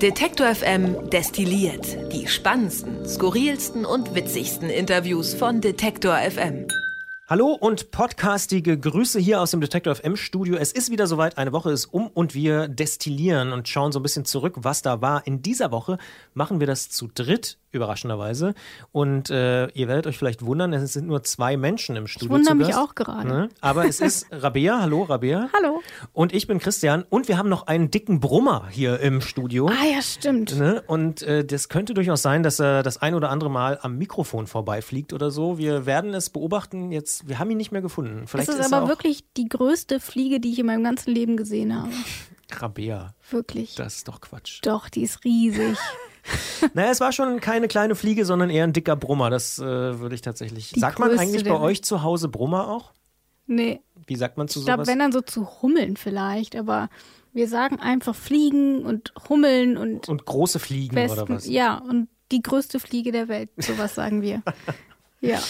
Detektor FM destilliert die spannendsten, skurrilsten und witzigsten Interviews von Detektor FM. Hallo und podcastige Grüße hier aus dem Detektor FM Studio. Es ist wieder soweit, eine Woche ist um und wir destillieren und schauen so ein bisschen zurück, was da war. In dieser Woche machen wir das zu dritt überraschenderweise. Und äh, ihr werdet euch vielleicht wundern, es sind nur zwei Menschen im Studio. Ich wundere mich auch gerade. Ne? Aber es ist Rabea. Hallo, Rabea. Hallo. Und ich bin Christian. Und wir haben noch einen dicken Brummer hier im Studio. Ah ja, stimmt. Ne? Und äh, das könnte durchaus sein, dass er das ein oder andere Mal am Mikrofon vorbeifliegt oder so. Wir werden es beobachten. Jetzt, wir haben ihn nicht mehr gefunden. Vielleicht das ist, ist aber wirklich die größte Fliege, die ich in meinem ganzen Leben gesehen habe. Rabea. Wirklich. Das ist doch Quatsch. Doch, die ist riesig. naja, es war schon keine kleine Fliege, sondern eher ein dicker Brummer. Das äh, würde ich tatsächlich. Die sagt man eigentlich bei euch zu Hause Brummer auch? Nee. Wie sagt man zu ich sowas? Ich glaube, wenn dann so zu Hummeln vielleicht, aber wir sagen einfach Fliegen und Hummeln und. Und große Fliegen besten, oder was? Ja, und die größte Fliege der Welt, sowas sagen wir. ja.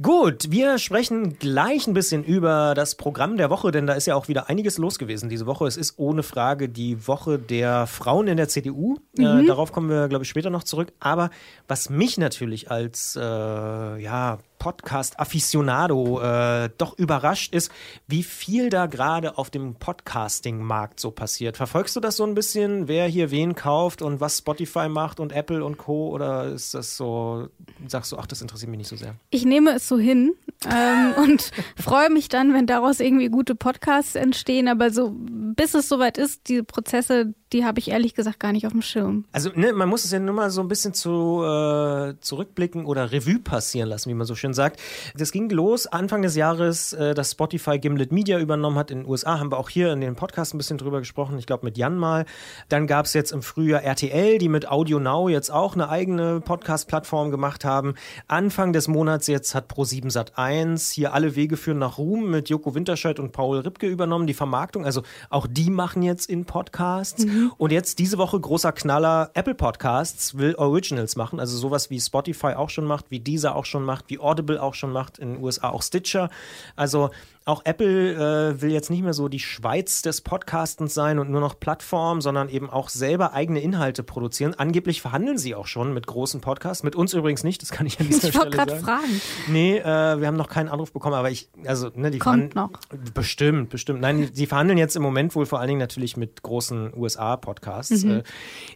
Gut, wir sprechen gleich ein bisschen über das Programm der Woche, denn da ist ja auch wieder einiges los gewesen diese Woche. Es ist ohne Frage die Woche der Frauen in der CDU. Äh, mhm. Äh, darauf kommen wir, glaube ich, später noch zurück. Aber was mich natürlich als äh, ja, Podcast-Aficionado äh, doch überrascht ist, wie viel da gerade auf dem Podcasting-Markt so passiert. Verfolgst du das so ein bisschen, wer hier wen kauft und was Spotify macht und Apple und Co. Oder ist das so, sagst du, ach, das interessiert mich nicht so sehr? Ich nehme es so hin ähm, und freue mich dann, wenn daraus irgendwie gute Podcasts entstehen. Aber so, bis es soweit ist, diese Prozesse, die habe ich ehrlich gesagt gar nicht auf dem Schirm. Also ne, man muss es ja nur mal so ein bisschen zu, äh, zurückblicken oder Revue passieren lassen, wie man so schön sagt. Das ging los Anfang des Jahres, äh, dass Spotify Gimlet Media übernommen hat in den USA. Haben wir auch hier in den Podcast ein bisschen drüber gesprochen. Ich glaube mit Jan mal. Dann gab es jetzt im Frühjahr RTL, die mit Audio Now jetzt auch eine eigene Podcast-Plattform gemacht haben. Anfang des Monats jetzt hat Pro7 Sat 1 hier alle Wege führen nach Ruhm mit Joko Winterscheid und Paul Ripke übernommen, die Vermarktung. Also auch die machen jetzt in Podcasts. Mhm. Und jetzt diese Woche großer Knaller, Apple Podcasts will Originals machen, also sowas wie Spotify auch schon macht, wie Deezer auch schon macht, wie Audible auch schon macht, in den USA auch Stitcher. Also auch Apple äh, will jetzt nicht mehr so die Schweiz des Podcastens sein und nur noch Plattform, sondern eben auch selber eigene Inhalte produzieren. Angeblich verhandeln sie auch schon mit großen Podcasts. Mit uns übrigens nicht, das kann ich an dieser ich Stelle sagen. fragen. Nee, äh, wir haben noch keinen Anruf bekommen, aber ich, also, ne, die Kommt noch. Bestimmt, bestimmt. Nein, sie verhandeln jetzt im Moment wohl vor allen Dingen natürlich mit großen USA-Podcasts. Mhm. Äh,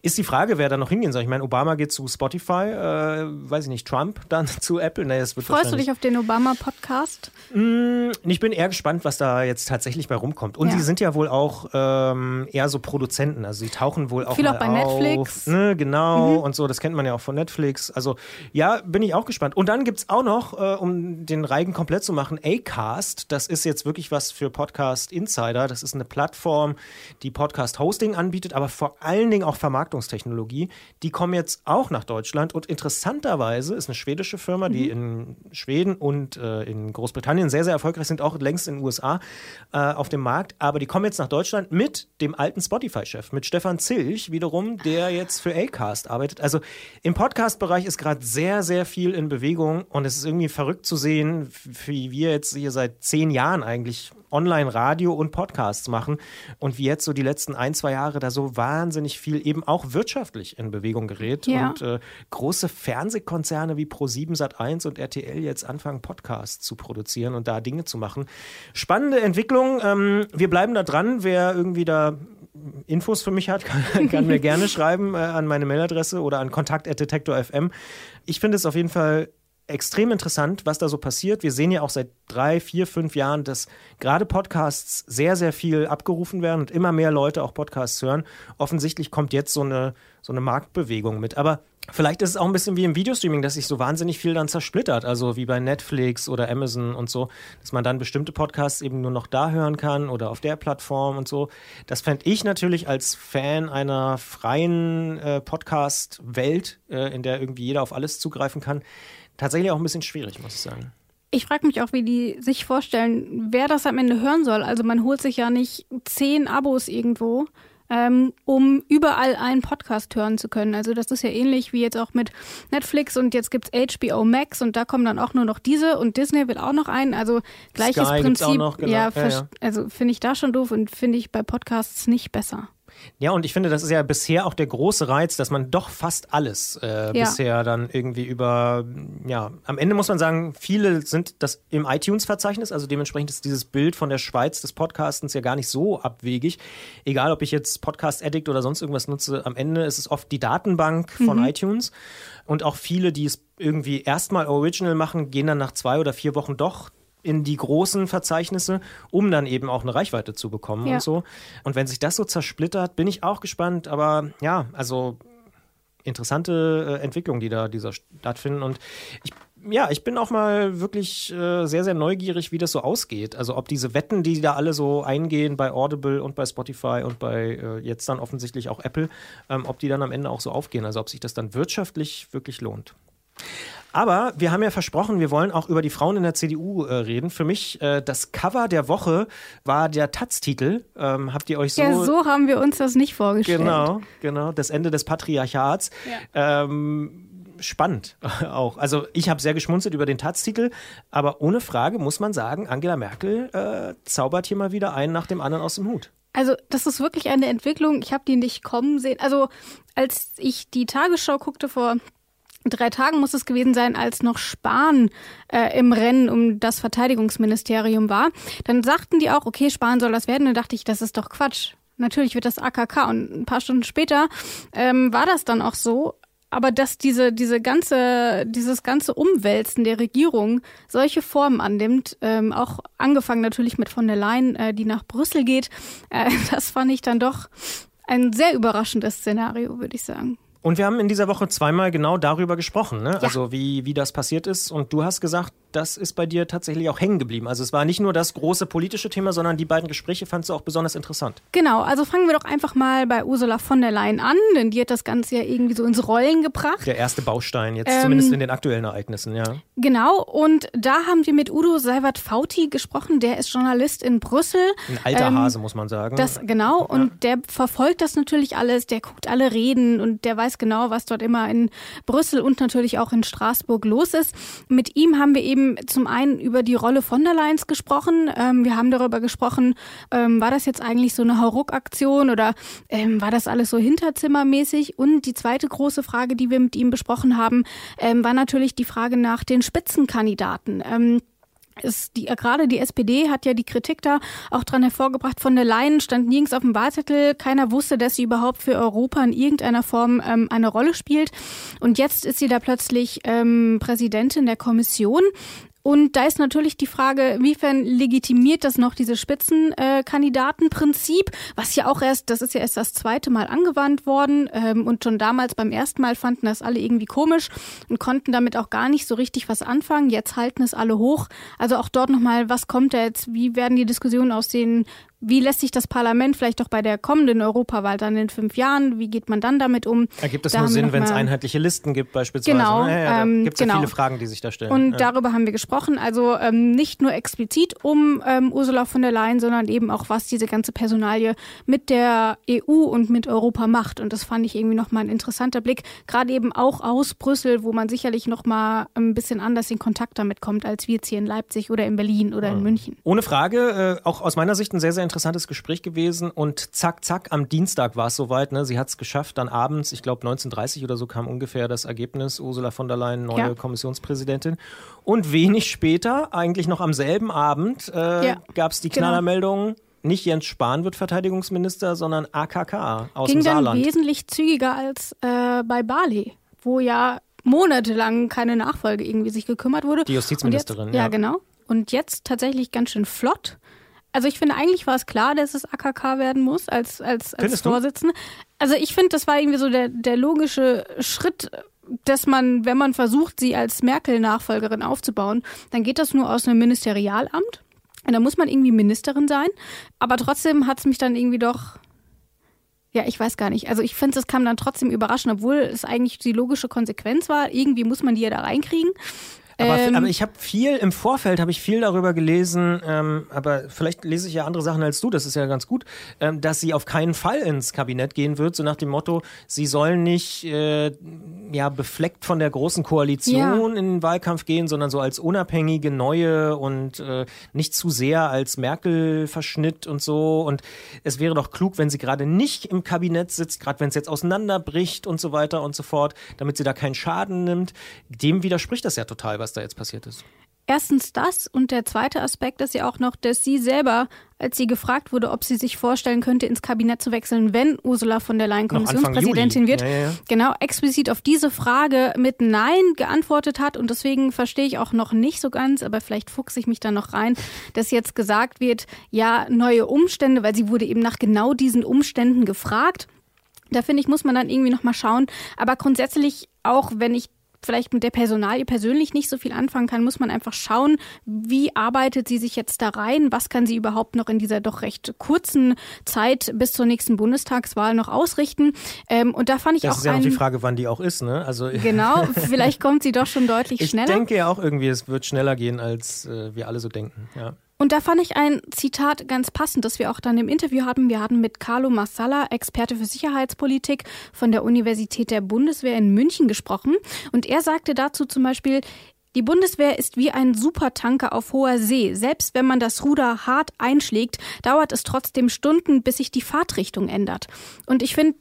ist die Frage, wer da noch hingehen soll. Ich meine, Obama geht zu Spotify, äh, weiß ich nicht, Trump dann zu Apple. Nee, das wird Freust du dich auf den Obama-Podcast? Mm, ich bin eher eher gespannt, was da jetzt tatsächlich bei rumkommt. Und ja. sie sind ja wohl auch ähm, eher so Produzenten. Also sie tauchen wohl auch Viel mal auch bei auf. Netflix. Ne, genau mhm. und so. Das kennt man ja auch von Netflix. Also ja, bin ich auch gespannt. Und dann gibt es auch noch, äh, um den Reigen komplett zu machen, Acast. Das ist jetzt wirklich was für Podcast Insider. Das ist eine Plattform, die Podcast-Hosting anbietet, aber vor allen Dingen auch Vermarktungstechnologie. Die kommen jetzt auch nach Deutschland und interessanterweise ist eine schwedische Firma, mhm. die in Schweden und äh, in Großbritannien sehr, sehr erfolgreich sind, auch längst in den USA äh, auf dem Markt. Aber die kommen jetzt nach Deutschland mit dem alten Spotify-Chef, mit Stefan Zilch wiederum, der jetzt für Acast arbeitet. Also im Podcast-Bereich ist gerade sehr, sehr viel in Bewegung und es ist irgendwie verrückt zu sehen, wie wir jetzt hier seit zehn Jahren eigentlich Online-Radio und Podcasts machen und wie jetzt so die letzten ein, zwei Jahre da so wahnsinnig viel eben auch wirtschaftlich in Bewegung gerät ja. und äh, große Fernsehkonzerne wie Pro7 Sat1 und RTL jetzt anfangen Podcasts zu produzieren und da Dinge zu machen. Spannende Entwicklung. Ähm, wir bleiben da dran. Wer irgendwie da Infos für mich hat, kann, kann mir gerne schreiben äh, an meine Mailadresse oder an kontakt.detektor.fm. Ich finde es auf jeden Fall extrem interessant, was da so passiert. Wir sehen ja auch seit drei, vier, fünf Jahren, dass gerade Podcasts sehr, sehr viel abgerufen werden und immer mehr Leute auch Podcasts hören. Offensichtlich kommt jetzt so eine, so eine Marktbewegung mit. Aber vielleicht ist es auch ein bisschen wie im Videostreaming, dass sich so wahnsinnig viel dann zersplittert. Also wie bei Netflix oder Amazon und so, dass man dann bestimmte Podcasts eben nur noch da hören kann oder auf der Plattform und so. Das fände ich natürlich als Fan einer freien äh, Podcast-Welt, äh, in der irgendwie jeder auf alles zugreifen kann, tatsächlich auch ein bisschen schwierig, muss ich sagen. Ich frage mich auch, wie die sich vorstellen, wer das am Ende hören soll. Also man holt sich ja nicht zehn Abos irgendwo, ähm, um überall einen Podcast hören zu können. Also das ist ja ähnlich wie jetzt auch mit Netflix und jetzt gibt es HBO Max und da kommen dann auch nur noch diese und Disney will auch noch einen. Also gleiches Sky Prinzip. Noch, genau. Ja, ja, ja. also finde ich da schon doof und finde ich bei Podcasts nicht besser. Ja, und ich finde, das ist ja bisher auch der große Reiz, dass man doch fast alles äh, ja. bisher dann irgendwie über, ja, am Ende muss man sagen, viele sind das im iTunes-Verzeichnis, also dementsprechend ist dieses Bild von der Schweiz des Podcastens ja gar nicht so abwegig. Egal, ob ich jetzt Podcast Addict oder sonst irgendwas nutze, am Ende ist es oft die Datenbank von mhm. iTunes. Und auch viele, die es irgendwie erstmal original machen, gehen dann nach zwei oder vier Wochen doch in die großen Verzeichnisse, um dann eben auch eine Reichweite zu bekommen ja. und so. Und wenn sich das so zersplittert, bin ich auch gespannt. Aber ja, also interessante äh, Entwicklungen, die da dieser stattfinden. Und ich ja, ich bin auch mal wirklich äh, sehr, sehr neugierig, wie das so ausgeht. Also ob diese Wetten, die da alle so eingehen bei Audible und bei Spotify und bei äh, jetzt dann offensichtlich auch Apple, ähm, ob die dann am Ende auch so aufgehen. Also ob sich das dann wirtschaftlich wirklich lohnt. Aber wir haben ja versprochen, wir wollen auch über die Frauen in der CDU äh, reden. Für mich äh, das Cover der Woche war der Taz-Titel. Ähm, habt ihr euch so? Ja, so haben wir uns das nicht vorgestellt. Genau, genau. Das Ende des Patriarchats. Ja. Ähm, spannend auch. Also ich habe sehr geschmunzelt über den Taz-Titel, aber ohne Frage muss man sagen, Angela Merkel äh, zaubert hier mal wieder einen nach dem anderen aus dem Hut. Also das ist wirklich eine Entwicklung. Ich habe die nicht kommen sehen. Also als ich die Tagesschau guckte vor drei Tagen muss es gewesen sein, als noch Spahn äh, im Rennen um das Verteidigungsministerium war. Dann sagten die auch, okay, Spahn soll das werden. Dann dachte ich, das ist doch Quatsch. Natürlich wird das AKK. Und ein paar Stunden später ähm, war das dann auch so. Aber dass diese, diese ganze, dieses ganze Umwälzen der Regierung solche Formen annimmt, ähm, auch angefangen natürlich mit von der Leyen, äh, die nach Brüssel geht, äh, das fand ich dann doch ein sehr überraschendes Szenario, würde ich sagen. Und wir haben in dieser Woche zweimal genau darüber gesprochen, ne? Ja. also wie, wie das passiert ist. Und du hast gesagt, das ist bei dir tatsächlich auch hängen geblieben. Also es war nicht nur das große politische Thema, sondern die beiden Gespräche fandst du auch besonders interessant. Genau, also fangen wir doch einfach mal bei Ursula von der Leyen an, denn die hat das Ganze ja irgendwie so ins Rollen gebracht. Der erste Baustein, jetzt ähm, zumindest in den aktuellen Ereignissen, ja. Genau, und da haben wir mit Udo Seiwert-Fauti gesprochen, der ist Journalist in Brüssel. Ein alter ähm, Hase, muss man sagen. Das, genau, und ja. der verfolgt das natürlich alles, der guckt alle Reden und der weiß weiß genau, was dort immer in Brüssel und natürlich auch in Straßburg los ist. Mit ihm haben wir eben zum einen über die Rolle von der Leyen gesprochen. Ähm, wir haben darüber gesprochen, ähm, war das jetzt eigentlich so eine Hauruck-Aktion oder ähm, war das alles so hinterzimmermäßig? Und die zweite große Frage, die wir mit ihm besprochen haben, ähm, war natürlich die Frage nach den Spitzenkandidaten. Ist die, gerade die SPD hat ja die Kritik da auch dran hervorgebracht. Von der Leyen stand nirgends auf dem Wahlzettel. Keiner wusste, dass sie überhaupt für Europa in irgendeiner Form ähm, eine Rolle spielt. Und jetzt ist sie da plötzlich ähm, Präsidentin der Kommission. Und da ist natürlich die Frage, inwiefern legitimiert das noch dieses Spitzenkandidatenprinzip, was ja auch erst, das ist ja erst das zweite Mal angewandt worden ähm, und schon damals beim ersten Mal fanden das alle irgendwie komisch und konnten damit auch gar nicht so richtig was anfangen. Jetzt halten es alle hoch. Also auch dort nochmal, was kommt da jetzt, wie werden die Diskussionen aussehen, wie lässt sich das Parlament vielleicht auch bei der kommenden Europawahl dann in fünf Jahren, wie geht man dann damit um? Ergibt es da nur Sinn, wenn es einheitliche Listen gibt beispielsweise? Genau. Ja, ja, ähm, gibt es genau. ja viele Fragen, die sich da stellen. Und ja. darüber haben wir gesprochen. Also ähm, nicht nur explizit um ähm, Ursula von der Leyen, sondern eben auch, was diese ganze Personalie mit der EU und mit Europa macht. Und das fand ich irgendwie nochmal ein interessanter Blick. Gerade eben auch aus Brüssel, wo man sicherlich nochmal ein bisschen anders in Kontakt damit kommt, als wir jetzt hier in Leipzig oder in Berlin oder in München. Ohne Frage, äh, auch aus meiner Sicht ein sehr, sehr interessantes Gespräch gewesen und zack, zack, am Dienstag war es soweit. Ne? Sie hat es geschafft, dann abends, ich glaube 19.30 oder so kam ungefähr das Ergebnis, Ursula von der Leyen, neue ja. Kommissionspräsidentin. Und wenig später, eigentlich noch am selben Abend, äh, ja. gab es die genau. Knallermeldung, genau nicht Jens Spahn wird Verteidigungsminister, sondern AKK aus Ging dem Saarland. Ging dann wesentlich zügiger als äh, bei Bali, wo ja monatelang keine Nachfolge irgendwie sich gekümmert wurde. Die Justizministerin, jetzt, ja. Ja, genau. Und jetzt tatsächlich ganz schön flott. Also ich finde, eigentlich war es klar, dass es AKK werden muss als, als, als Vorsitzende. Also ich finde, das war irgendwie so der, der logische Schritt, dass man, wenn man versucht, sie als Merkel-Nachfolgerin aufzubauen, dann geht das nur aus einem Ministerialamt. Und da muss man irgendwie Ministerin sein. Aber trotzdem hat es mich dann irgendwie doch ja, ich weiß gar nicht. Also ich finde, es kam dann trotzdem überraschend, obwohl es eigentlich die logische Konsequenz war. Irgendwie muss man die ja da reinkriegen. Aber, Ähm, aber ich habe viel im Vorfeld habe ich viel darüber gelesen, ähm, aber vielleicht lese ich ja andere Sachen als du, das ist ja ganz gut, ähm, dass sie auf keinen Fall ins Kabinett gehen wird, so nach dem Motto, sie sollen nicht äh, ja befleckt von der großen Koalition Ja. in den Wahlkampf gehen, sondern so als unabhängige neue und äh, nicht zu sehr als Merkel-Verschnitt und so. Und es wäre doch klug, wenn sie gerade nicht im Kabinett sitzt, gerade wenn es jetzt auseinanderbricht und so weiter und so fort, damit sie da keinen Schaden nimmt. Dem widerspricht das ja total, was da jetzt passiert ist. Erstens das und der zweite Aspekt ist ja auch noch, dass sie selber, als sie gefragt wurde, ob sie sich vorstellen könnte, ins Kabinett zu wechseln, wenn Ursula von der Leyen Kommissionspräsidentin wird, Ja, ja, ja. genau explizit auf diese Frage mit Nein geantwortet hat und deswegen verstehe ich auch noch nicht so ganz, aber vielleicht fuchse ich mich da noch rein, dass jetzt gesagt wird, ja, neue Umstände, weil sie wurde eben nach genau diesen Umständen gefragt. Da finde ich, muss man dann irgendwie nochmal schauen. Aber grundsätzlich, auch wenn ich vielleicht mit der Personalie persönlich nicht so viel anfangen kann, muss man einfach schauen, wie arbeitet sie sich jetzt da rein, was kann sie überhaupt noch in dieser doch recht kurzen Zeit bis zur nächsten Bundestagswahl noch ausrichten. Ähm, und da fand ich Das auch ist ja noch die Frage, wann die auch ist, ne? Also genau, vielleicht kommt sie doch schon deutlich ich schneller. denke ja auch irgendwie, es wird schneller gehen, als äh, wir alle so denken. Ja. Und da fand ich ein Zitat ganz passend, das wir auch dann im Interview hatten. Wir hatten mit Carlo Massala, Experte für Sicherheitspolitik von der Universität der Bundeswehr in München gesprochen. Und er sagte dazu zum Beispiel, die Bundeswehr ist wie ein Supertanker auf hoher See. Selbst wenn man das Ruder hart einschlägt, dauert es trotzdem Stunden, bis sich die Fahrtrichtung ändert. Und ich finde,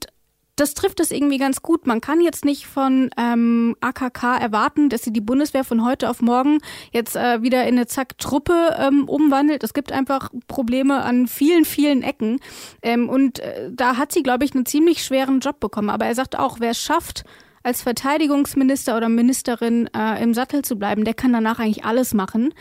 das trifft es irgendwie ganz gut. Man kann jetzt nicht von ähm, AKK erwarten, dass sie die Bundeswehr von heute auf morgen jetzt äh, wieder in eine Zack-Truppe ähm, umwandelt. Es gibt einfach Probleme an vielen, vielen Ecken. Ähm, und äh, da hat sie, glaube ich, einen ziemlich schweren Job bekommen. Aber er sagt auch, wer es schafft, als Verteidigungsminister oder Ministerin äh, im Sattel zu bleiben, der kann danach eigentlich alles machen.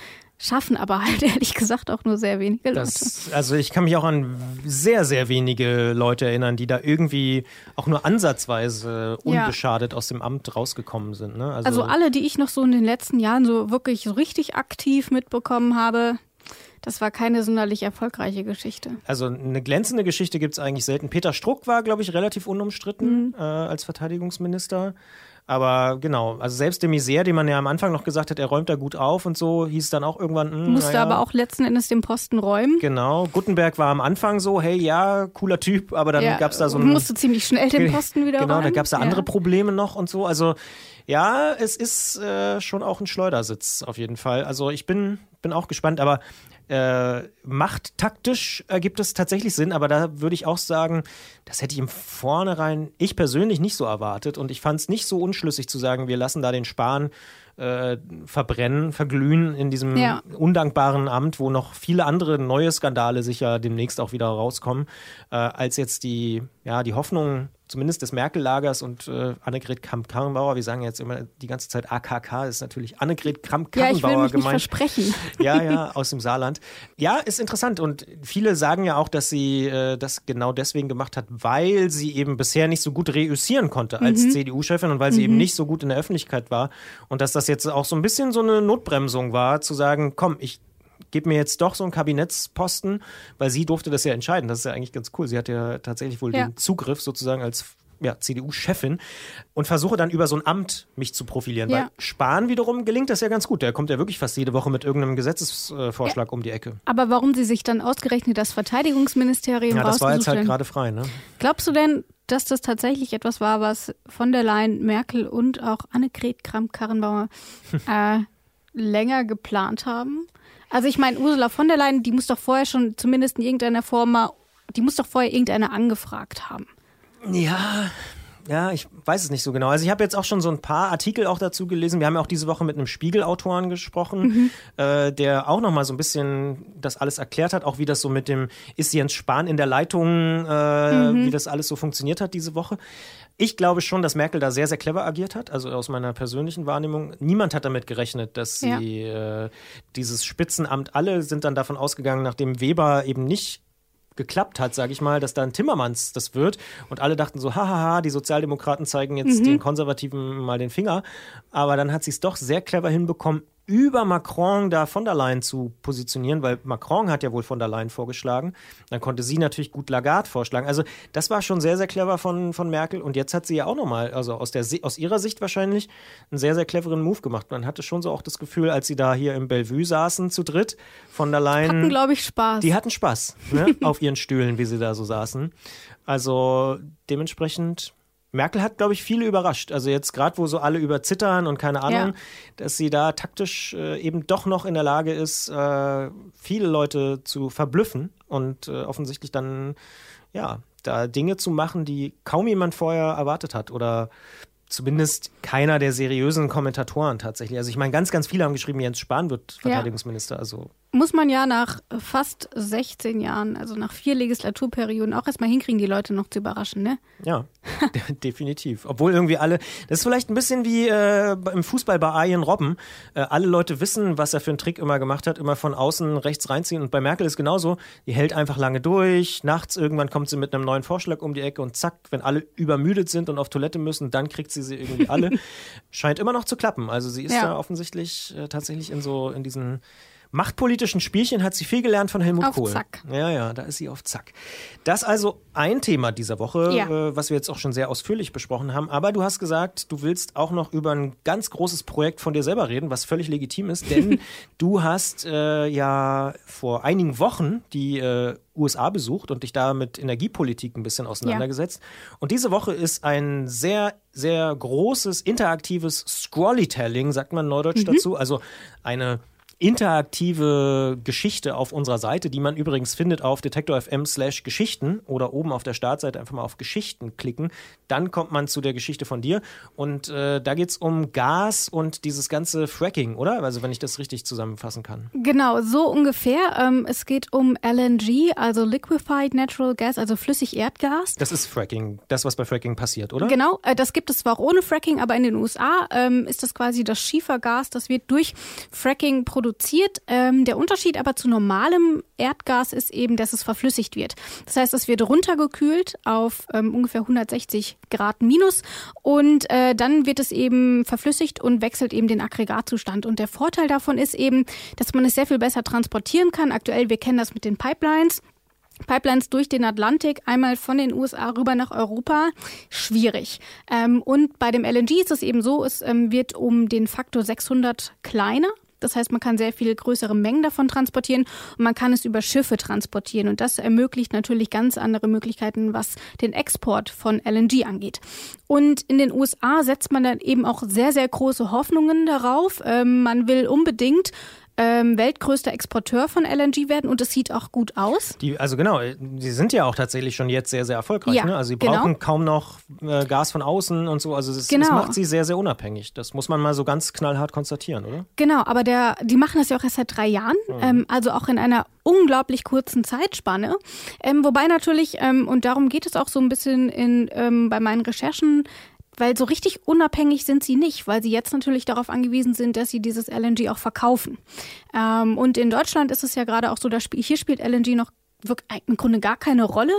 Schaffen aber halt ehrlich gesagt auch nur sehr wenige Leute. Das, also ich kann mich auch an sehr, sehr wenige Leute erinnern, die da irgendwie auch nur ansatzweise Ja. unbeschadet aus dem Amt rausgekommen sind. Ne? Also alle, die ich noch so in den letzten Jahren so wirklich so richtig aktiv mitbekommen habe, das war keine sonderlich erfolgreiche Geschichte. Also eine glänzende Geschichte gibt es eigentlich selten. Peter Struck war, glaube ich, relativ Mhm. unumstritten äh, als Verteidigungsminister. Aber genau, also selbst de Maizière, den man ja am Anfang noch gesagt hat, er räumt da gut auf und so, hieß dann auch irgendwann. hm, Musste naja. aber auch letzten Endes den Posten räumen. Genau, Gutenberg war am Anfang so, hey, ja, cooler Typ, aber dann Ja, gab's da so ein. musste ziemlich schnell den Posten wieder Genau, räumen. da gab's da Ja. andere Probleme noch und so. Also ja, es ist äh, schon auch ein Schleudersitz auf jeden Fall. Also ich bin, bin auch gespannt, aber äh, macht taktisch ergibt es tatsächlich Sinn, aber da würde ich auch sagen, das hätte ich im Vornherein ich persönlich nicht so erwartet und ich fand es nicht so unschlüssig zu sagen, wir lassen da den Spahn äh, verbrennen, verglühen in diesem Ja. undankbaren Amt, wo noch viele andere neue Skandale sicher demnächst auch wieder rauskommen, äh, als jetzt die, ja, die Hoffnung zumindest des Merkel-Lagers und äh, Annegret Kramp-Karrenbauer, wir sagen jetzt immer die ganze Zeit AKK, ist natürlich Annegret Ja, ich will Kramp-Karrenbauer mich nicht gemeint. versprechen. Ja, ja, aus dem Saarland. Ja, ist interessant und viele sagen ja auch, dass sie äh, das genau deswegen gemacht hat, weil sie eben bisher nicht so gut reüssieren konnte als CDU-Chefin und weil sie eben nicht so gut in der Öffentlichkeit war und dass das jetzt auch so ein bisschen so eine Notbremsung war, zu sagen, komm, ich gebe mir jetzt doch so einen Kabinettsposten, weil sie durfte das ja entscheiden. Das ist ja eigentlich ganz cool. Sie hat ja tatsächlich wohl Ja. den Zugriff sozusagen als ja, CDU-Chefin und versuche dann über so ein Amt mich zu profilieren. Ja. Weil Spahn wiederum gelingt das ja ganz gut. Der kommt ja wirklich fast jede Woche mit irgendeinem Gesetzesvorschlag um die Ecke. Aber warum sie sich dann ausgerechnet das Verteidigungsministerium Ja, das war jetzt halt gerade frei, ne? Glaubst du denn, dass das tatsächlich etwas war, was von der Leyen, Merkel und auch Annegret Kramp-Karrenbauer äh, länger geplant haben? Also ich meine, Ursula von der Leyen, die muss doch vorher schon zumindest in irgendeiner Form mal, die muss doch vorher irgendeiner angefragt haben. Ja, ja, ich weiß es nicht so genau. Also ich habe jetzt auch schon so ein paar Artikel auch dazu gelesen. Wir haben ja auch diese Woche mit einem Spiegelautoren gesprochen, äh, der auch noch mal so ein bisschen das alles erklärt hat, auch wie das so mit dem ist Jens Spahn in der Leitung, äh, wie das alles so funktioniert hat diese Woche. Ich glaube schon, dass Merkel da sehr, sehr clever agiert hat, also aus meiner persönlichen Wahrnehmung. Niemand hat damit gerechnet, dass sie äh, dieses Spitzenamt, alle sind dann davon ausgegangen, nachdem Weber eben nicht geklappt hat, sage ich mal, dass dann Timmermans das wird. Und alle dachten so, hahaha, die Sozialdemokraten zeigen jetzt den Konservativen mal den Finger. Aber dann hat sie es doch sehr clever hinbekommen, über Macron da von der Leyen zu positionieren, weil Macron hat ja wohl von der Leyen vorgeschlagen. Dann konnte sie natürlich gut Lagarde vorschlagen. Also das war schon sehr, sehr clever von, von Merkel. Und jetzt hat sie ja auch nochmal, also aus, der, aus ihrer Sicht wahrscheinlich, einen sehr, sehr cleveren Move gemacht. Man hatte schon so auch das Gefühl, als sie da hier im Bellevue saßen zu dritt, von der Leyen. Hatten, glaube ich, Spaß. Die hatten Spaß ne? auf ihren Stühlen, wie sie da so saßen. Also dementsprechend Merkel hat, glaube ich, viele überrascht. Also jetzt gerade, wo so alle überzittern und keine Ahnung, ja. dass sie da taktisch äh, eben doch noch in der Lage ist, äh, viele Leute zu verblüffen und äh, offensichtlich dann, ja, da Dinge zu machen, die kaum jemand vorher erwartet hat oder zumindest keiner der seriösen Kommentatoren tatsächlich. Also ich meine, ganz, ganz viele haben geschrieben, Jens Spahn wird Verteidigungsminister. Ja. Also muss man ja nach fast 16 Jahren, also nach vier Legislaturperioden, auch erstmal hinkriegen, die Leute noch zu überraschen, ne? Ja, definitiv. Obwohl irgendwie alle, das ist vielleicht ein bisschen wie äh, im Fußball bei Arjen Robben. Äh, alle Leute wissen, was er für einen Trick immer gemacht hat, immer von außen rechts reinziehen. Und bei Merkel ist genauso. Die hält einfach lange durch. Nachts irgendwann kommt sie mit einem neuen Vorschlag um die Ecke und zack, wenn alle übermüdet sind und auf Toilette müssen, dann kriegt sie sie irgendwie alle. Scheint immer noch zu klappen. Also sie ist ja. da offensichtlich äh, tatsächlich in so, in diesen machtpolitischen Spielchen hat sie viel gelernt von Helmut auf Kohl. Zack. Ja, ja, da ist sie auf Zack. Das also ein Thema dieser Woche, ja. äh, was wir jetzt auch schon sehr ausführlich besprochen haben. Aber du hast gesagt, du willst auch noch über ein ganz großes Projekt von dir selber reden, was völlig legitim ist, denn du hast äh, ja vor einigen Wochen die äh, USA besucht und dich da mit Energiepolitik ein bisschen auseinandergesetzt. Ja. Und diese Woche ist ein sehr, sehr großes interaktives Scrollytelling, sagt man neudeutsch mhm. dazu. Also eine interaktive Geschichte auf unserer Seite, die man übrigens findet auf detektor.fm slash Geschichten oder oben auf der Startseite einfach mal auf Geschichten klicken. Dann kommt man zu der Geschichte von dir. Und äh, da geht es um Gas und dieses ganze Fracking, oder? Also wenn ich das richtig zusammenfassen kann. Genau, so ungefähr. Ähm, es geht um LNG, also Liquefied Natural Gas, also flüssig Erdgas. Das ist Fracking, das, was bei Fracking passiert, oder? Genau, äh, das gibt es zwar auch ohne Fracking, aber in den USA ähm, ist das quasi das Schiefergas, das wird durch Fracking produziert produziert. Ähm, der Unterschied aber zu normalem Erdgas ist eben, dass es verflüssigt wird. Das heißt, es wird runtergekühlt auf ähm, ungefähr 160 Grad minus und äh, dann wird es eben verflüssigt und wechselt eben den Aggregatzustand. Und der Vorteil davon ist eben, dass man es sehr viel besser transportieren kann. Aktuell, wir kennen das mit den Pipelines. Pipelines durch den Atlantik, einmal von den USA rüber nach Europa, schwierig. Ähm, und bei dem LNG ist es eben so, es ähm, wird um den Faktor 600 kleiner. Das heißt, man kann sehr viel größere Mengen davon transportieren und man kann es über Schiffe transportieren. Und das ermöglicht natürlich ganz andere Möglichkeiten, was den Export von LNG angeht. Und in den USA setzt man dann eben auch sehr, sehr große Hoffnungen darauf. Ähm, man will unbedingt ähm, weltgrößter Exporteur von LNG werden und es sieht auch gut aus. Die, also genau, sie sind ja auch tatsächlich schon jetzt sehr, sehr erfolgreich. Ja, ne? Also sie genau. brauchen kaum noch äh, Gas von außen und so. Also es, genau. das macht sie sehr, sehr unabhängig. Das muss man mal so ganz knallhart konstatieren, oder? Genau, aber der, die machen das ja auch erst seit drei Jahren, mhm. ähm, also auch in einer unglaublich kurzen Zeitspanne. Ähm, wobei natürlich, ähm, und darum geht es auch so ein bisschen in, ähm, bei meinen Recherchen, weil so richtig unabhängig sind sie nicht, weil sie jetzt natürlich darauf angewiesen sind, dass sie dieses LNG auch verkaufen. Ähm, und in Deutschland ist es ja gerade auch so, dass hier spielt LNG noch im Grunde gar keine Rolle.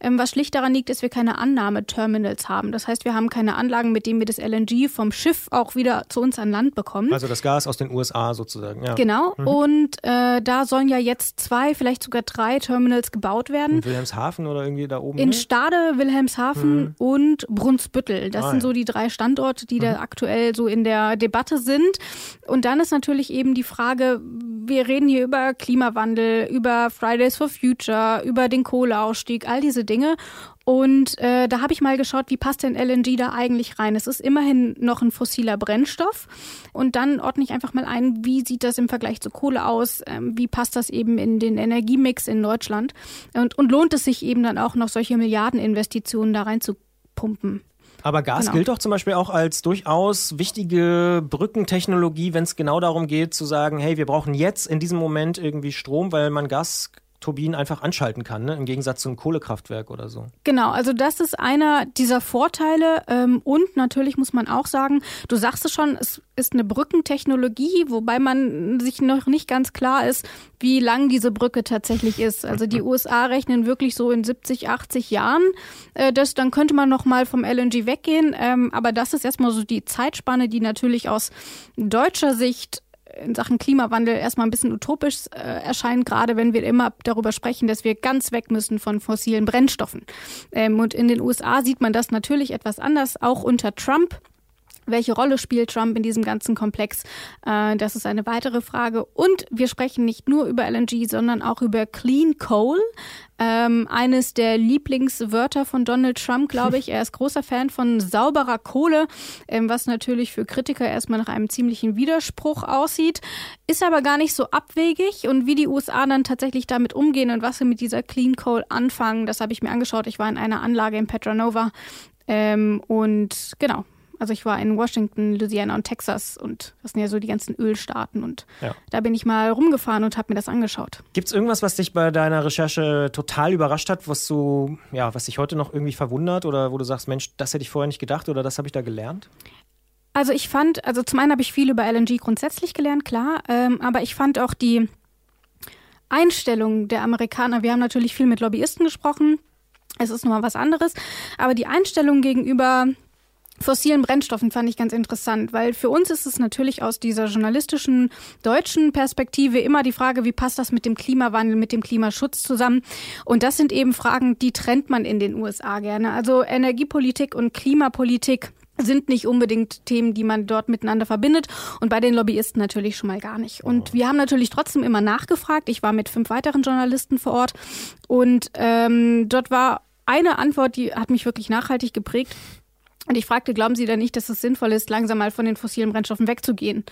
Ähm, was schlicht daran liegt, dass wir keine Annahmeterminals haben. Das heißt, wir haben keine Anlagen, mit denen wir das LNG vom Schiff auch wieder zu uns an Land bekommen. Also das Gas aus den USA sozusagen, ja. Genau. Mhm. Und äh, da sollen ja jetzt zwei, vielleicht sogar drei Terminals gebaut werden. In Wilhelmshaven oder irgendwie da oben? In? Stade, Wilhelmshaven mhm. und Brunsbüttel. Das ah, sind so die drei Standorte, die mhm. da aktuell so in der Debatte sind. Und dann ist natürlich eben die Frage, wir reden hier über Klimawandel, über Fridays for Future, über den Kohleausstieg, all diese Dinge. Und äh, da habe ich mal geschaut, wie passt denn LNG da eigentlich rein? Es ist immerhin noch ein fossiler Brennstoff. Und dann ordne ich einfach mal ein, wie sieht das im Vergleich zu Kohle aus? Ähm, wie passt das eben in den Energiemix in Deutschland? Und, und lohnt es sich eben dann auch noch solche Milliardeninvestitionen da rein zu pumpen? Aber Gas genau. gilt doch zum Beispiel auch als durchaus wichtige Brückentechnologie, wenn es genau darum geht zu sagen, hey, wir brauchen jetzt in diesem Moment irgendwie Strom, weil man Gas Turbinen einfach anschalten kann, ne? im Gegensatz zu einem Kohlekraftwerk oder so. Genau, also das ist einer dieser Vorteile. Ähm, und natürlich muss man auch sagen, du sagst es schon, es ist eine Brückentechnologie, wobei man sich noch nicht ganz klar ist, wie lang diese Brücke tatsächlich ist. Also die USA rechnen wirklich so in 70, 80 Jahren. Äh, das, dann könnte man noch mal vom LNG weggehen. Ähm, aber das ist erstmal so die Zeitspanne, die natürlich aus deutscher Sicht in Sachen Klimawandel erstmal ein bisschen utopisch äh, erscheint, gerade wenn wir immer darüber sprechen, dass wir ganz weg müssen von fossilen Brennstoffen. Ähm, und in den USA sieht man das natürlich etwas anders, auch unter Trump. Welche Rolle spielt Trump in diesem ganzen Komplex? Äh, das ist eine weitere Frage. Und wir sprechen nicht nur über LNG, sondern auch über Clean Coal. Ähm, eines der Lieblingswörter von Donald Trump, glaube ich. Er ist großer Fan von sauberer Kohle, ähm, was natürlich für Kritiker erstmal nach einem ziemlichen Widerspruch aussieht, ist aber gar nicht so abwegig. Und wie die USA dann tatsächlich damit umgehen und was sie mit dieser Clean Coal anfangen, das habe ich mir angeschaut. Ich war in einer Anlage in Petranova. Ähm, und genau, also ich war in Washington, Louisiana und Texas und das sind ja so die ganzen Ölstaaten und ja. da bin ich mal rumgefahren und habe mir das angeschaut. Gibt es irgendwas, was dich bei deiner Recherche total überrascht hat, was du, ja, was dich heute noch irgendwie verwundert oder wo du sagst, Mensch, das hätte ich vorher nicht gedacht oder das habe ich da gelernt? Also ich fand, also zum einen habe ich viel über LNG grundsätzlich gelernt, klar, ähm, aber ich fand auch die Einstellung der Amerikaner, wir haben natürlich viel mit Lobbyisten gesprochen, es ist nochmal was anderes, aber die Einstellung gegenüber fossilen Brennstoffen fand ich ganz interessant, weil für uns ist es natürlich aus dieser journalistischen deutschen Perspektive immer die Frage, wie passt das mit dem Klimawandel, mit dem Klimaschutz zusammen? Und das sind eben Fragen, die trennt man in den USA gerne. Also Energiepolitik und Klimapolitik sind nicht unbedingt Themen, die man dort miteinander verbindet und bei den Lobbyisten natürlich schon mal gar nicht. Und wir haben natürlich trotzdem immer nachgefragt. Ich war mit fünf weiteren Journalisten vor Ort und ähm, dort war eine Antwort, die hat mich wirklich nachhaltig geprägt. Und ich fragte, glauben Sie denn nicht, dass es sinnvoll ist, langsam mal von den fossilen Brennstoffen wegzugehen?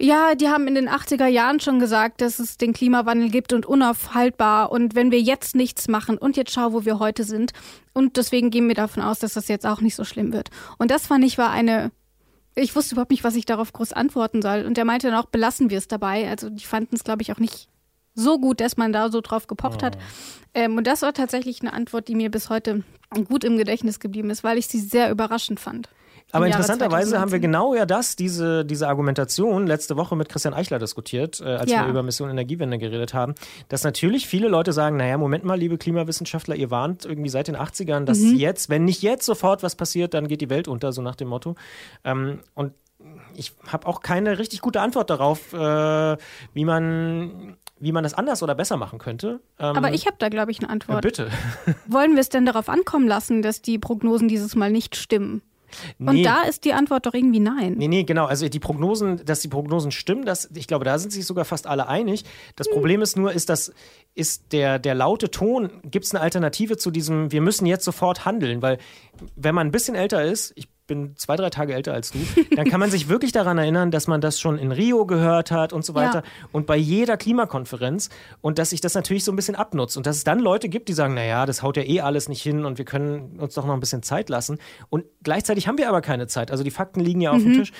Ja, die haben in den 80er Jahren schon gesagt, dass es den Klimawandel gibt und unaufhaltbar. Und wenn wir jetzt nichts machen und jetzt schau, wo wir heute sind. Und deswegen gehen wir davon aus, dass das jetzt auch nicht so schlimm wird. Und das fand ich war eine, ich wusste überhaupt nicht, was ich darauf groß antworten soll. Und der meinte dann auch, belassen wir es dabei. Also die fanden es, glaube ich, auch nicht so gut, dass man da so drauf gepocht oh. hat. Ähm, und das war tatsächlich eine Antwort, die mir bis heute gut im Gedächtnis geblieben ist, weil ich sie sehr überraschend fand. Aber interessanterweise haben wir genau ja das, diese, diese Argumentation letzte Woche mit Christian Eichler diskutiert, äh, als ja. wir über Mission Energiewende geredet haben, dass natürlich viele Leute sagen, naja, Moment mal, liebe Klimawissenschaftler, ihr warnt irgendwie seit den 80ern, dass mhm. jetzt, wenn nicht jetzt sofort was passiert, dann geht die Welt unter, so nach dem Motto. Ähm, und ich habe auch keine richtig gute Antwort darauf, äh, wie man wie man das anders oder besser machen könnte. Ähm, Aber ich habe da, glaube ich, eine Antwort. Ja, bitte. Wollen wir es denn darauf ankommen lassen, dass die Prognosen dieses Mal nicht stimmen? Nee. Und da ist die Antwort doch irgendwie nein. Nee, nee, genau. Also die Prognosen, dass die Prognosen stimmen, das, ich glaube, da sind sich sogar fast alle einig. Das hm. Problem ist nur, ist das, ist der, der laute Ton, gibt es eine Alternative zu diesem, wir müssen jetzt sofort handeln, weil wenn man ein bisschen älter ist, ich bin zwei, drei Tage älter als du, dann kann man sich wirklich daran erinnern, dass man das schon in Rio gehört hat und so weiter ja. und bei jeder Klimakonferenz und dass sich das natürlich so ein bisschen abnutzt und dass es dann Leute gibt, die sagen, naja, das haut ja eh alles nicht hin und wir können uns doch noch ein bisschen Zeit lassen und gleichzeitig haben wir aber keine Zeit. Also die Fakten liegen ja auf mhm. dem Tisch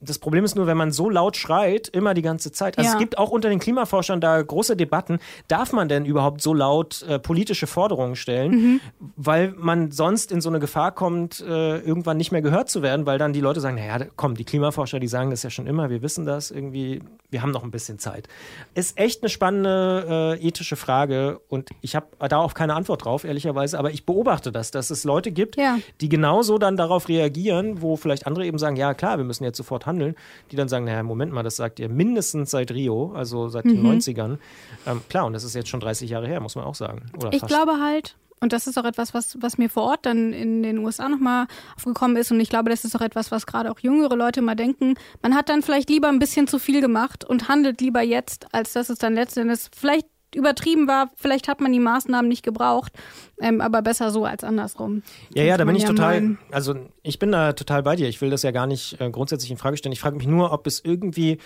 das Problem ist nur, wenn man so laut schreit, immer die ganze Zeit. Also ja. es gibt auch unter den Klimaforschern da große Debatten, darf man denn überhaupt so laut äh, politische Forderungen stellen, mhm. weil man sonst in so eine Gefahr kommt, äh, irgendwann nicht mehr gehört zu werden, weil dann die Leute sagen, naja, komm, die Klimaforscher, die sagen das ja schon immer, wir wissen das irgendwie, wir haben noch ein bisschen Zeit. Ist echt eine spannende äh, ethische Frage und ich habe da auch keine Antwort drauf, ehrlicherweise, aber ich beobachte das, dass es Leute gibt, ja. die genauso dann darauf reagieren, wo vielleicht andere eben sagen, ja klar, wir müssen jetzt sofort handeln, die dann sagen, naja, Moment mal, das sagt ihr mindestens seit Rio, also seit mhm. den 90ern. Ähm, klar, und das ist jetzt schon 30 Jahre her, muss man auch sagen. Oder ich fast. glaube halt, und das ist auch etwas, was, was mir vor Ort dann in den USA nochmal aufgekommen ist. Und ich glaube, das ist auch etwas, was gerade auch jüngere Leute mal denken. Man hat dann vielleicht lieber ein bisschen zu viel gemacht und handelt lieber jetzt, als dass es dann letztendlich vielleicht übertrieben war. Vielleicht hat man die Maßnahmen nicht gebraucht, ähm, aber besser so als andersrum. Ja, ja, da bin ich ja total, meinen. also ich bin da total bei dir. Ich will das ja gar nicht äh, grundsätzlich in Frage stellen. Ich frage mich nur, ob es irgendwie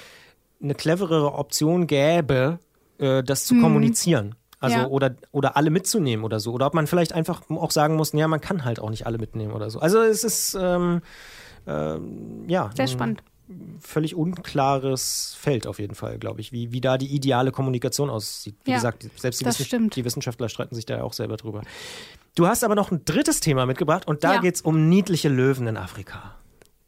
eine cleverere Option gäbe, äh, das zu hm. kommunizieren. Also ja. oder, oder alle mitzunehmen oder so. Oder ob man vielleicht einfach auch sagen muss, ja, man kann halt auch nicht alle mitnehmen oder so. Also es ist ähm, ähm, ja. Sehr spannend völlig unklares Feld auf jeden Fall, glaube ich, wie, wie da die ideale Kommunikation aussieht. Wie ja, gesagt, selbst die, Wissen die, Wissenschaftler streiten sich da ja auch selber drüber. Du hast aber noch ein drittes Thema mitgebracht und da ja. geht es um niedliche Löwen in Afrika.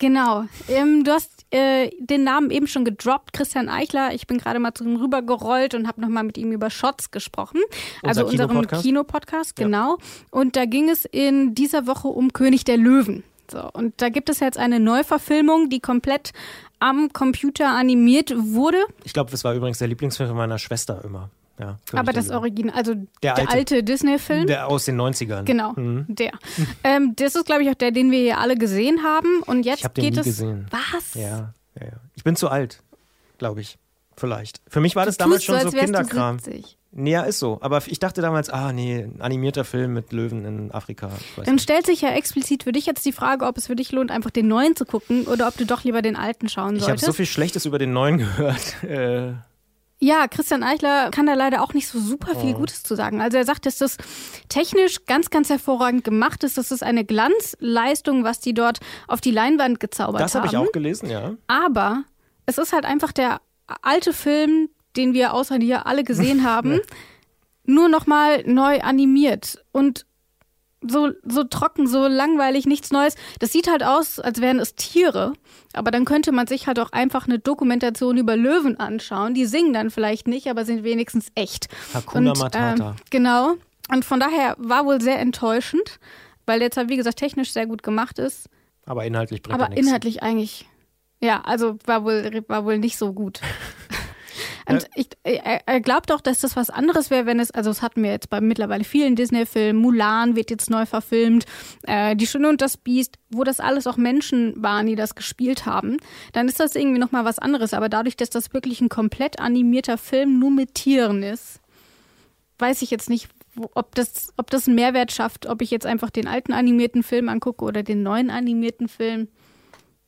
Genau. Ähm, du hast äh, den Namen eben schon gedroppt, Christian Eichler. Ich bin gerade mal zu ihm rübergerollt und habe nochmal mit ihm über Shots gesprochen. Unser also unserem Kinopodcast, genau. Ja. Und da ging es in dieser Woche um König der Löwen. So, und da gibt es jetzt eine Neuverfilmung, die komplett am Computer animiert wurde. Ich glaube, das war übrigens der Lieblingsfilm von meiner Schwester immer. Ja, Aber das Original, also der, der alte, alte Disney-Film. Der aus den 90ern. Genau, mhm. der. ähm, das ist, glaube ich, auch der, den wir hier alle gesehen haben. Und jetzt ich hab den geht nie es. Gesehen. Was? Ja, ja, ja. Ich bin zu alt, glaube ich. Vielleicht. Für mich war das du damals schon so, so Kinderkram. Nee, ja, ist so. Aber ich dachte damals, ah nee, ein animierter Film mit Löwen in Afrika. Dann nicht. stellt sich ja explizit für dich jetzt die Frage, ob es für dich lohnt, einfach den neuen zu gucken oder ob du doch lieber den alten schauen solltest. Ich habe so viel Schlechtes über den neuen gehört. Äh. Ja, Christian Eichler kann da leider auch nicht so super viel oh. Gutes zu sagen. Also er sagt, dass das technisch ganz, ganz hervorragend gemacht ist. Das ist eine Glanzleistung, was die dort auf die Leinwand gezaubert das hab haben. Das habe ich auch gelesen, ja. Aber es ist halt einfach der alte Film, den wir außer dir alle gesehen haben, nur nochmal neu animiert. Und so, so trocken, so langweilig, nichts Neues. Das sieht halt aus, als wären es Tiere. Aber dann könnte man sich halt auch einfach eine Dokumentation über Löwen anschauen. Die singen dann vielleicht nicht, aber sind wenigstens echt. Hakuna Und, Matata. Äh, genau. Und von daher war wohl sehr enttäuschend, weil der zwar, wie gesagt, technisch sehr gut gemacht ist. Aber inhaltlich bringt Aber er inhaltlich eigentlich, ja, also war wohl, war wohl nicht so gut. Und ich, er, er glaubt auch, dass das was anderes wäre, wenn es, also das hatten wir jetzt bei mittlerweile vielen Disney-Filmen, Mulan wird jetzt neu verfilmt, äh, Die Schöne und das Biest, wo das alles auch Menschen waren, die das gespielt haben, dann ist das irgendwie nochmal was anderes. Aber dadurch, dass das wirklich ein komplett animierter Film nur mit Tieren ist, weiß ich jetzt nicht, ob das, ob das einen Mehrwert schafft, ob ich jetzt einfach den alten animierten Film angucke oder den neuen animierten Film.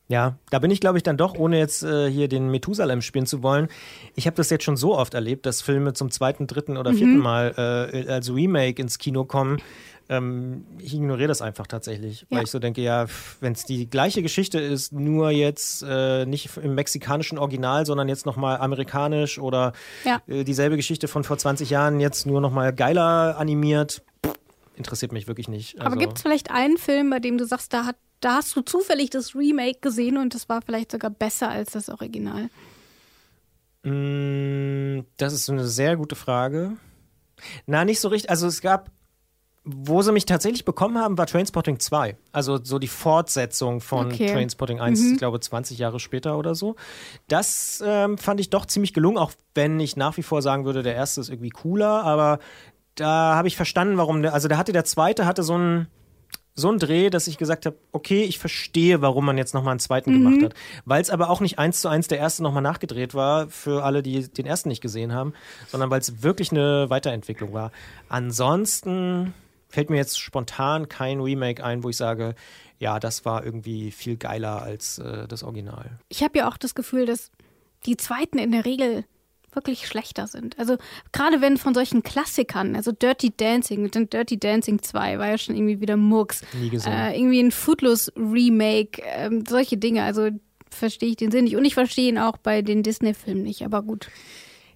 Ja, da bin ich, glaube ich, dann doch, ohne jetzt äh, hier den Methusalem spielen zu wollen. Ich habe das jetzt schon so oft erlebt, dass Filme zum zweiten, dritten oder vierten mhm. Mal äh, als Remake ins Kino kommen. Ähm, ich ignoriere das einfach tatsächlich, ja. weil ich so denke, ja, wenn es die gleiche Geschichte ist, nur jetzt äh, nicht im mexikanischen Original, sondern jetzt nochmal amerikanisch oder ja. äh, dieselbe Geschichte von vor 20 Jahren jetzt nur nochmal geiler animiert, interessiert mich wirklich nicht. Also, Aber gibt es vielleicht einen Film, bei dem du sagst, da hat da hast du zufällig das Remake gesehen und das war vielleicht sogar besser als das Original? Mm, das ist eine sehr gute Frage. Na, nicht so richtig. Also es gab, wo sie mich tatsächlich bekommen haben, war Trainspotting 2. Also so die Fortsetzung von okay. Trainspotting 1, mhm. ich glaube 20 Jahre später oder so. Das ähm, fand ich doch ziemlich gelungen, auch wenn ich nach wie vor sagen würde, der erste ist irgendwie cooler, aber da habe ich verstanden, warum der, also da hatte der zweite hatte so ein so ein Dreh, dass ich gesagt habe, okay, ich verstehe, warum man jetzt nochmal einen zweiten mhm. gemacht hat. Weil es aber auch nicht eins zu eins der erste nochmal nachgedreht war, für alle, die den ersten nicht gesehen haben, sondern weil es wirklich eine Weiterentwicklung war. Ansonsten fällt mir jetzt spontan kein Remake ein, wo ich sage, ja, das war irgendwie viel geiler als äh, das Original. Ich habe ja auch das Gefühl, dass die zweiten in der Regel wirklich schlechter sind. Also gerade wenn von solchen Klassikern, also Dirty Dancing, Dirty Dancing 2 war ja schon irgendwie wieder Murks. Nie gesehen. Äh, irgendwie ein Footloose Remake, äh, solche Dinge. Also verstehe ich den Sinn nicht. Und ich verstehe ihn auch bei den Disney-Filmen nicht, aber gut.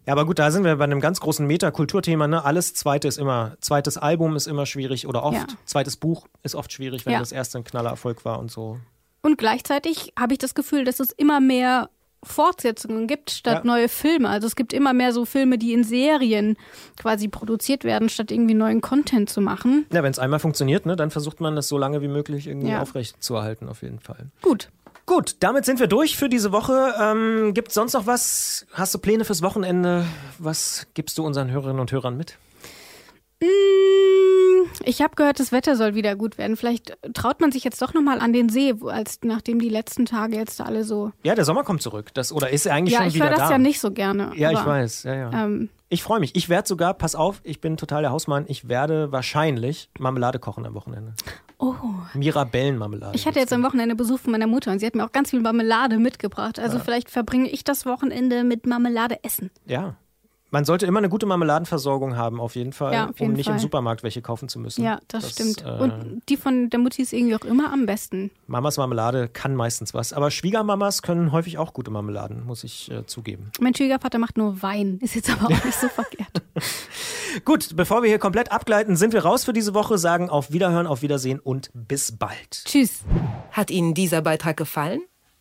Ja, aber gut, da sind wir bei einem ganz großen Metakulturthema. Ne? Alles zweite ist immer, zweites Album ist immer schwierig oder oft. Ja. Zweites Buch ist oft schwierig, wenn ja. das erste ein Knallererfolg war und so. Und gleichzeitig habe ich das Gefühl, dass es immer mehr Fortsetzungen gibt statt ja. neue Filme. Also es gibt immer mehr so Filme, die in Serien quasi produziert werden, statt irgendwie neuen Content zu machen. Ja, wenn es einmal funktioniert, ne, dann versucht man das so lange wie möglich irgendwie ja. aufrechtzuerhalten, auf jeden Fall. Gut. Gut, damit sind wir durch für diese Woche. Ähm, gibt es sonst noch was? Hast du Pläne fürs Wochenende? Was gibst du unseren Hörerinnen und Hörern mit? Mm, ich habe gehört, das Wetter soll wieder gut werden. Vielleicht traut man sich jetzt doch nochmal an den See, als nachdem die letzten Tage jetzt alle so. Ja, der Sommer kommt zurück. Das, oder ist er eigentlich ja, schon wieder da? Ja, ich höre das ja nicht so gerne. Ja, ich weiß. Ja, ja. Ähm, ich freue mich. Ich werde sogar, pass auf, ich bin total der Hausmann, ich werde wahrscheinlich Marmelade kochen am Wochenende. Oh. Mirabellenmarmelade. Ich hatte jetzt am Wochenende Besuch von meiner Mutter und sie hat mir auch ganz viel Marmelade mitgebracht. Also ja. vielleicht verbringe ich das Wochenende mit Marmelade essen. Ja, man sollte immer eine gute Marmeladenversorgung haben, auf jeden Fall, ja, jeden um nicht Fall. im Supermarkt welche kaufen zu müssen. Ja, das, das stimmt. Äh, und die von der Mutti ist irgendwie auch immer am besten. Mamas Marmelade kann meistens was. Aber Schwiegermamas können häufig auch gute Marmeladen, muss ich äh, zugeben. Mein Schwiegervater macht nur Wein. Ist jetzt aber auch nicht so verkehrt. Gut, bevor wir hier komplett abgleiten, sind wir raus für diese Woche, sagen auf Wiederhören, auf Wiedersehen und bis bald. Tschüss. Hat Ihnen dieser Beitrag gefallen?